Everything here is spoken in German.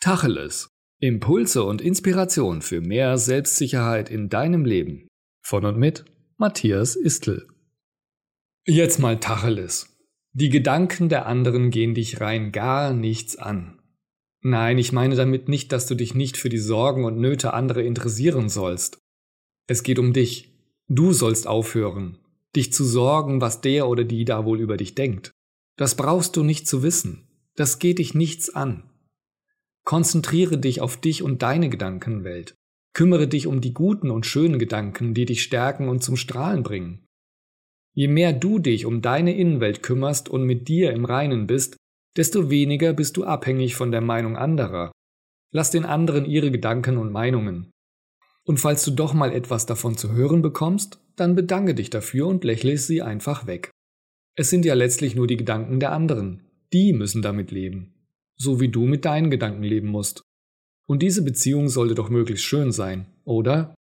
Tacheles. Impulse und Inspiration für mehr Selbstsicherheit in deinem Leben. Von und mit Matthias Istl. Jetzt mal Tacheles. Die Gedanken der anderen gehen dich rein gar nichts an. Nein, ich meine damit nicht, dass du dich nicht für die Sorgen und Nöte anderer interessieren sollst. Es geht um dich. Du sollst aufhören, dich zu sorgen, was der oder die da wohl über dich denkt. Das brauchst du nicht zu wissen. Das geht dich nichts an. Konzentriere dich auf dich und deine Gedankenwelt. Kümmere dich um die guten und schönen Gedanken, die dich stärken und zum Strahlen bringen. Je mehr du dich um deine Innenwelt kümmerst und mit dir im Reinen bist, desto weniger bist du abhängig von der Meinung anderer. Lass den anderen ihre Gedanken und Meinungen. Und falls du doch mal etwas davon zu hören bekommst, dann bedanke dich dafür und lächle sie einfach weg. Es sind ja letztlich nur die Gedanken der anderen. Die müssen damit leben so wie du mit deinen Gedanken leben musst. Und diese Beziehung sollte doch möglichst schön sein, oder?